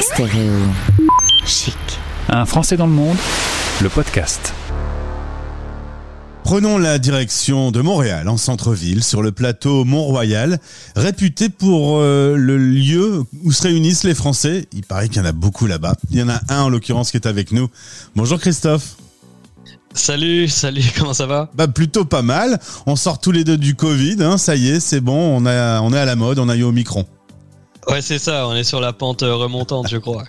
Stéréo. Chic. Un Français dans le monde, le podcast. Prenons la direction de Montréal, en centre-ville, sur le plateau Mont-Royal, réputé pour euh, le lieu où se réunissent les Français. Il paraît qu'il y en a beaucoup là-bas. Il y en a un en l'occurrence qui est avec nous. Bonjour Christophe. Salut, salut, comment ça va? Bah plutôt pas mal. On sort tous les deux du Covid, hein, ça y est, c'est bon, on, a, on est à la mode, on a eu au micron. Ouais, c'est ça, on est sur la pente euh, remontante, je crois.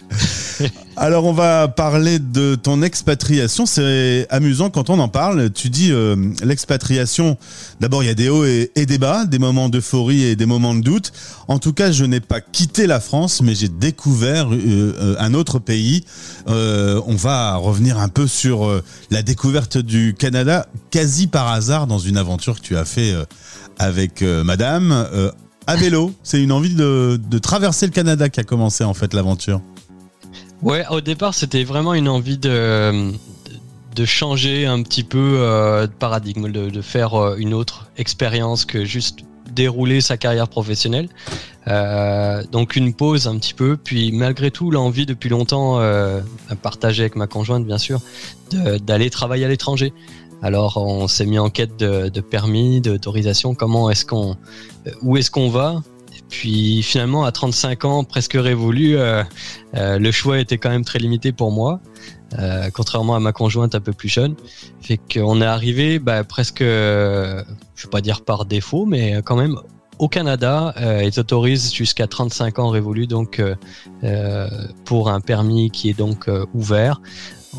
Alors, on va parler de ton expatriation. C'est amusant quand on en parle. Tu dis euh, l'expatriation. D'abord, il y a des hauts et, des bas, des moments d'euphorie et des moments de doute. En tout cas, je n'ai pas quitté la France, mais j'ai découvert euh, un autre pays. on va revenir un peu sur la découverte du Canada, quasi par hasard, dans une aventure que tu as fait avec Madame à vélo. C'est une envie de, traverser le Canada qui a commencé en fait l'aventure. Ouais, au départ, c'était vraiment une envie de, changer un petit peu euh, de paradigme, de, faire euh, une autre expérience que juste dérouler sa carrière professionnelle. Euh, donc une pause un petit peu, puis malgré tout l'envie depuis longtemps, à partager avec ma conjointe bien sûr, d'aller travailler à l'étranger. Alors on s'est mis en quête de, permis, d'autorisation, comment est-ce qu'on, euh, où est-ce qu'on va? Puis finalement, à 35 ans, presque révolu, euh, euh, le choix était quand même très limité pour moi, contrairement à ma conjointe un peu plus jeune. Fait qu'on est arrivé bah, presque, je vais pas dire par défaut, mais quand même au Canada, euh, ils autorisent jusqu'à 35 ans révolu, donc pour un permis qui est donc ouvert.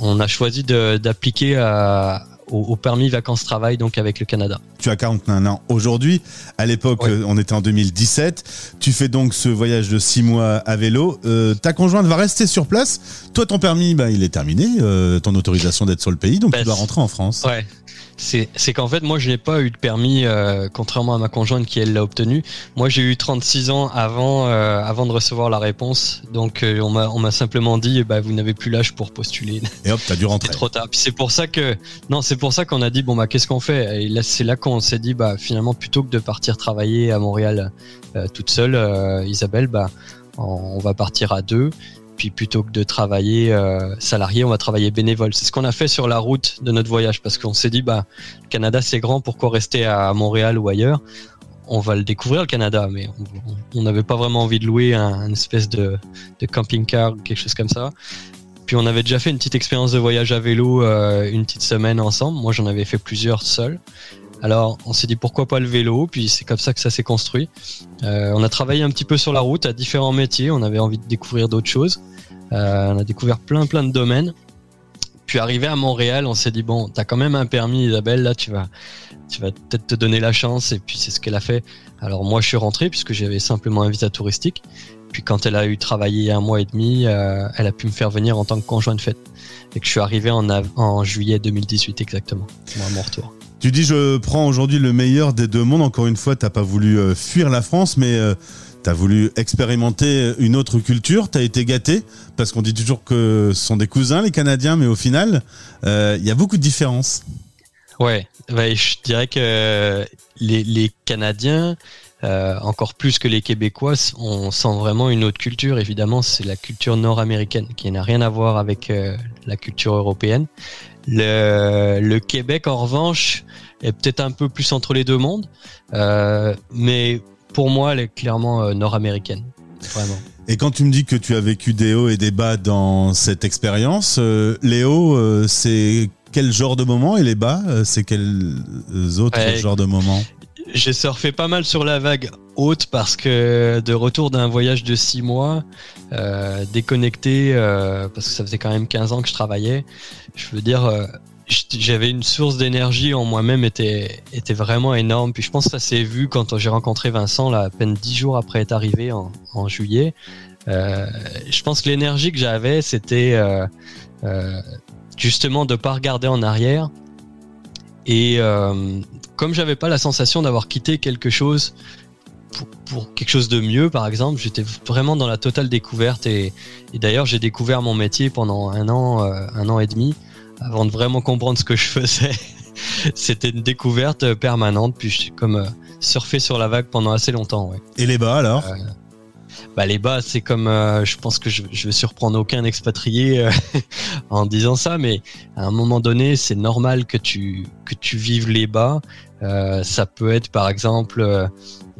On a choisi d'appliquer à au, permis vacances-travail donc avec le Canada. Tu as 41 ans aujourd'hui. À l'époque, on était en 2017. Tu fais donc ce voyage de 6 mois à vélo. Euh, ta conjointe va rester sur place. Toi, ton permis, bah, il est terminé. Euh, ton autorisation d'être sur le pays, donc tu dois rentrer en France. Ouais c'est qu'en fait, moi, je n'ai pas eu de permis, euh, contrairement à ma conjointe qui, elle, l'a obtenu. Moi, j'ai eu 36 ans avant, euh, avant de recevoir la réponse. Donc, euh, on m'a simplement dit, bah, vous n'avez plus l'âge pour postuler. Et hop, t'as dû rentrer. trop tard. c'est pour ça que, non, c'est pour ça qu'on a dit, bon, bah, qu'est-ce qu'on fait? Et là, c'est là qu'on s'est dit, bah, finalement, plutôt que de partir travailler à Montréal toute seule, Isabelle, bah, on va partir à deux puis plutôt que de travailler euh, salarié, on va travailler bénévole. C'est ce qu'on a fait sur la route de notre voyage parce qu'on s'est dit bah le Canada c'est grand, pourquoi rester à Montréal ou ailleurs? On va le découvrir le Canada, mais on n'avait pas vraiment envie de louer un, espèce de, camping-car ou quelque chose comme ça. Puis on avait déjà fait une petite expérience de voyage à vélo euh, une petite semaine ensemble. Moi j'en avais fait plusieurs seul. Alors, on s'est dit pourquoi pas le vélo, puis c'est comme ça que ça s'est construit. Euh, on a travaillé un petit peu sur la route à différents métiers, on avait envie de découvrir d'autres choses. Euh, on a découvert plein plein de domaines. Puis arrivé à Montréal, on s'est dit bon, t'as quand même un permis, Isabelle, là tu vas, tu vas peut-être te donner la chance. Et puis c'est ce qu'elle a fait. Alors moi je suis rentré puisque j'avais simplement un visa touristique. Puis quand elle a eu travaillé un mois et demi, euh, elle a pu me faire venir en tant que conjoint de fête. Et que je suis arrivé en, en juillet 2018 exactement, à mon retour. Tu dis je prends aujourd'hui le meilleur des deux mondes. Encore une fois, t'as pas voulu euh, fuir la France, mais euh, tu as voulu expérimenter une autre culture. Tu as été gâté parce qu'on dit toujours que ce sont des cousins les Canadiens, mais au final, euh, il y a beaucoup de différences. Ouais, je dirais que les Canadiens, encore plus que les Québécois, on sent vraiment une autre culture. Évidemment, c'est la culture nord-américaine qui n'a rien à voir avec la culture européenne. Le, Québec, en revanche, est peut-être un peu plus entre les deux mondes, euh, mais pour moi, elle est clairement euh, nord-américaine, vraiment. Et quand tu me dis que tu as vécu des hauts et des bas dans cette expérience, euh, les hauts, c'est quel genre de moment et les bas, c'est quels autres genres de moments? J'ai surfé pas mal sur la vague haute parce que de retour d'un voyage de six mois, euh, déconnecté, euh, parce que ça faisait quand même 15 ans que je travaillais, je veux dire, euh, j'avais une source d'énergie en moi-même était, était vraiment énorme. Puis je pense que ça s'est vu quand j'ai rencontré Vincent, là, à peine dix jours après être arrivé en, juillet. Je pense que l'énergie que j'avais, c'était justement de pas regarder en arrière. Et comme j'avais pas la sensation d'avoir quitté quelque chose pour, quelque chose de mieux, par exemple. J'étais vraiment dans la totale découverte et, d'ailleurs j'ai découvert mon métier pendant un an, euh, un an et demi, avant de vraiment comprendre ce que je faisais. C'était une découverte permanente, puis je suis comme euh, surfé sur la vague pendant assez longtemps. Ouais. Et les bas alors? Euh, bah, les bas, c'est comme, euh, je pense que je, je vais surprendre aucun expatrié euh, en disant ça, mais à un moment donné, c'est normal que tu que tu vives les bas. Euh, ça peut être, par exemple, euh,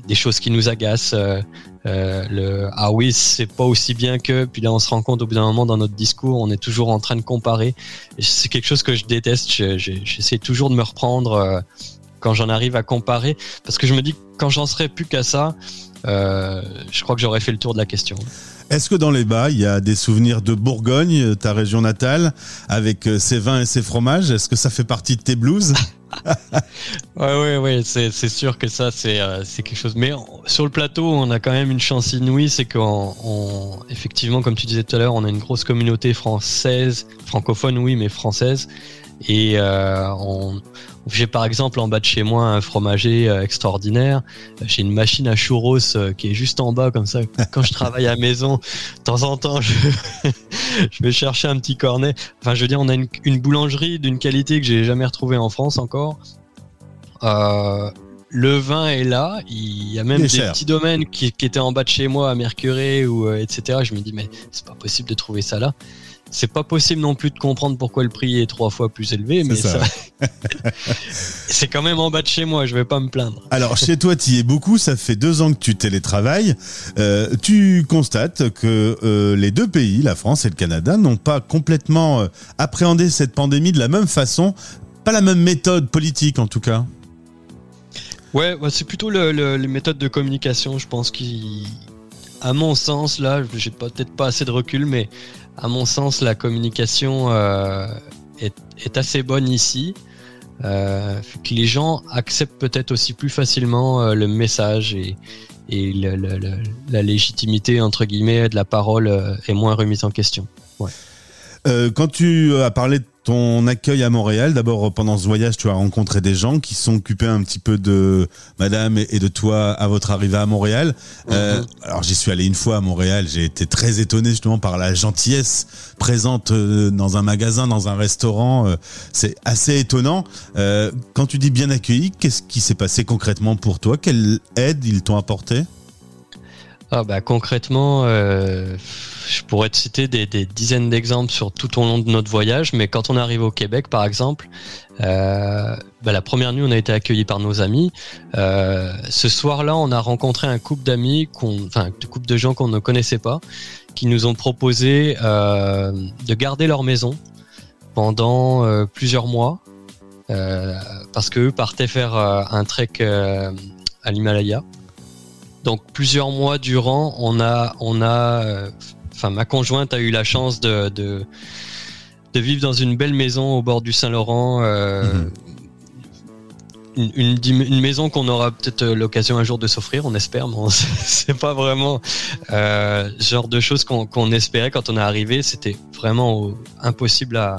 des choses qui nous agacent. Euh, le ah oui, c'est pas aussi bien que. Puis là, on se rend compte au bout d'un moment dans notre discours, on est toujours en train de comparer. C'est quelque chose que je déteste. J'essaie toujours de me reprendre quand j'en arrive à comparer, parce que je me dis que quand j'en serais plus qu'à ça, euh, je crois que j'aurais fait le tour de la question. Est-ce que dans les bas, il y a des souvenirs de Bourgogne, ta région natale, avec euh, ses vins et ses fromages? Est-ce que ça fait partie de tes blues ouais, ouais, ouais, c'est, sûr que ça, c'est, euh, quelque chose. Mais sur le plateau, on a quand même une chance inouïe, c'est qu'on, on, effectivement, comme tu disais tout à l'heure, on a une grosse communauté française, francophone, oui, mais française. Et euh, j'ai par exemple en bas de chez moi un fromager euh, extraordinaire. J'ai une machine à churros euh, qui est juste en bas comme ça. Quand je travaille à la maison, de temps en temps, je, je vais chercher un petit cornet. Enfin, je veux dire, on a une, une boulangerie d'une qualité que j'ai jamais retrouvée en France encore. Euh, le vin est là. Il y a même des petits domaines qui, qui, étaient en bas de chez moi à Mercuré ou euh, etc. Je me dis mais c'est pas possible de trouver ça là c'est pas possible non plus de comprendre pourquoi le prix est trois fois plus élevé, mais ça, c'est quand même en bas de chez moi, je vais pas me plaindre. Alors chez toi, tu y es beaucoup, ça fait deux ans que tu télétravailles. Euh, tu constates que euh, les deux pays, la France et le Canada, n'ont pas complètement euh, appréhendé cette pandémie de la même façon, pas la même méthode politique en tout cas. Ouais, c'est plutôt le, les méthodes de communication, je pense, qui, à mon sens, là, j'ai peut-être pas assez de recul, mais à mon sens, la communication euh, est, assez bonne ici. Euh, que les gens acceptent peut-être aussi plus facilement euh, le message et, la légitimité entre guillemets de la parole est moins remise en question. quand tu as parlé de ton accueil à Montréal, d'abord pendant ce voyage, tu as rencontré des gens qui sont occupés un petit peu de Madame et de toi à votre arrivée à Montréal. Euh, mhm. alors j'y suis allé une fois à Montréal, j'ai été très étonné justement par la gentillesse présente euh, dans un magasin, dans un restaurant. Euh, c'est assez étonnant. quand tu dis bien accueilli, qu'est-ce qui s'est passé concrètement pour toi? Quelle aide ils t'ont apporté? Ah bah concrètement, euh, je pourrais te citer des, dizaines d'exemples sur tout au long de notre voyage, mais quand on arrive au Québec, par exemple, euh, bah la première nuit, on a été accueillis par nos amis. Euh, ce soir-là, on a rencontré un couple d'amis, enfin, un couple de gens qu'on ne connaissait pas, qui nous ont proposé euh, de garder leur maison pendant euh, plusieurs mois, euh, parce qu'eux partaient faire un trek à l'Himalaya. Donc plusieurs mois durant, on a, on a, euh, enfin ma conjointe a eu la chance de, de, vivre dans une belle maison au bord du Saint-Laurent. Euh, mhm. une, maison qu'on aura peut-être l'occasion un jour de s'offrir, on espère, mais c'est pas vraiment euh, genre de choses qu'on espérait quand on est arrivé. C'était vraiment impossible à,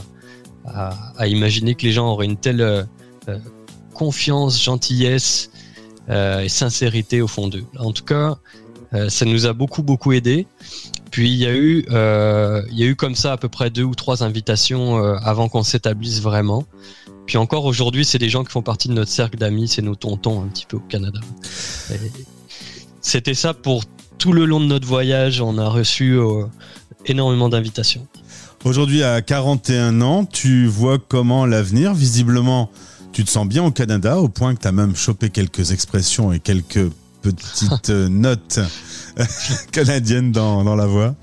à, imaginer que les gens auraient une telle confiance, gentillesse euh, et sincérité au fond d'eux. En tout cas, euh, ça nous a beaucoup beaucoup aidé. Puis il y a eu, euh, il y a eu comme ça à peu près deux ou trois invitations avant qu'on s'établisse vraiment. Puis encore aujourd'hui, c'est des gens qui font partie de notre cercle d'amis, c'est nos tontons un petit peu au Canada. C'était ça pour tout le long de notre voyage. On a reçu énormément d'invitations. Aujourd'hui, à 41 ans, tu vois comment l'avenir, visiblement, tu te sens bien au Canada au point que tu as même chopé quelques expressions et quelques petites euh, notes canadiennes dans, dans la voix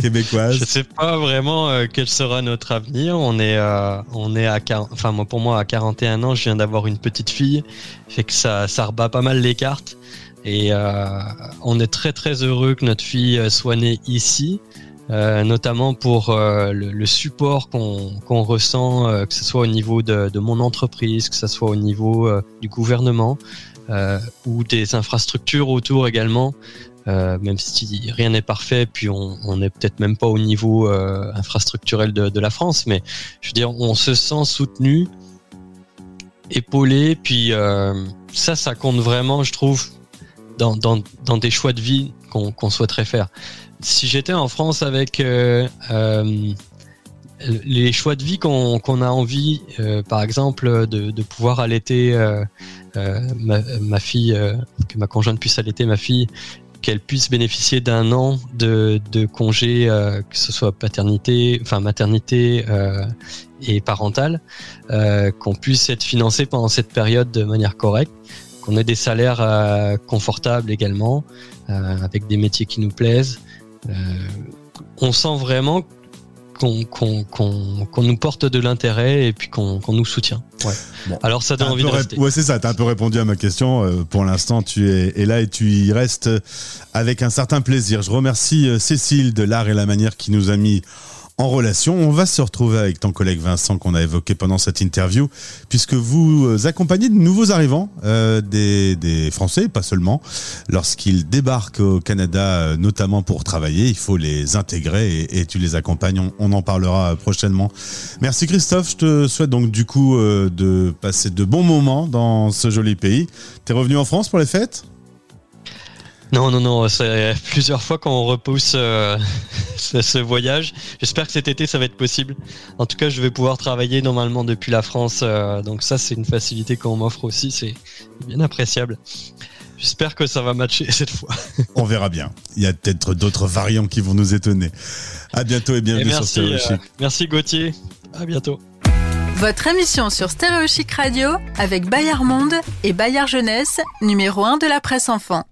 québécoise? Je sais pas vraiment euh, quel sera notre avenir. On est, euh, on est à, enfin moi pour moi à 41 ans, je viens d'avoir une petite fille, fait que ça, ça rebat pas mal les cartes. Et on est très très heureux que notre fille soit née ici. Euh, notamment pour euh, le, support qu'on ressent, euh, que ce soit au niveau de, de, mon entreprise, que ce soit au niveau du gouvernement ou des infrastructures autour également. même si rien n'est parfait, puis on n'est peut-être même pas au niveau infrastructurel de, de, la France, mais je veux dire, on se sent soutenu, épaulé, puis ça, ça compte vraiment, je trouve, dans, dans, dans des choix de vie qu'on souhaiterait faire si j'étais en France avec euh, euh, les choix de vie qu'on a envie, euh, par exemple, de, pouvoir allaiter ma, fille, que ma conjointe puisse allaiter ma fille, qu'elle puisse bénéficier d'un an de, de congé, que ce soit paternité, enfin maternité et parentale, euh, qu'on puisse être financé pendant cette période de manière correcte, qu'on ait des salaires confortables également, avec des métiers qui nous plaisent. Euh, on sent vraiment qu'on nous porte de l'intérêt et puis qu'on nous soutient. Ouais. Bon. Alors ça donne un envie de rester. Ouais, c'est ça. T'as un peu répondu à ma question. Euh, pour l'instant, tu es, es là et tu y restes avec un certain plaisir. Je remercie euh, Cécile de l'art et la manière qui nous a mis en relation. On va se retrouver avec ton collègue Vincent qu'on a évoqué pendant cette interview, puisque vous euh, accompagnez de nouveaux arrivants, euh, des, Français, pas seulement. Lorsqu'ils débarquent au Canada, euh, notamment pour travailler, il faut les intégrer et, tu les accompagnes. On, en parlera prochainement. Merci Christophe. Je te souhaite donc du coup de passer de bons moments dans ce joli pays. T'es revenu en France pour les fêtes? Non, non, non, c'est plusieurs fois qu'on repousse euh, ce, voyage. J'espère que cet été, ça va être possible. En tout cas, je vais pouvoir travailler normalement depuis la France. euh, donc ça, c'est une facilité qu'on m'offre aussi. C'est bien appréciable. J'espère que ça va matcher cette fois. On verra bien. Il y a peut-être d'autres variants qui vont nous étonner. À bientôt et Et bienvenue sur Stéréo euh, Chic. merci Gauthier. À bientôt. Votre émission sur Stéréo Chic Radio avec Bayard Monde et Bayard Jeunesse, numéro 1 de la presse enfant.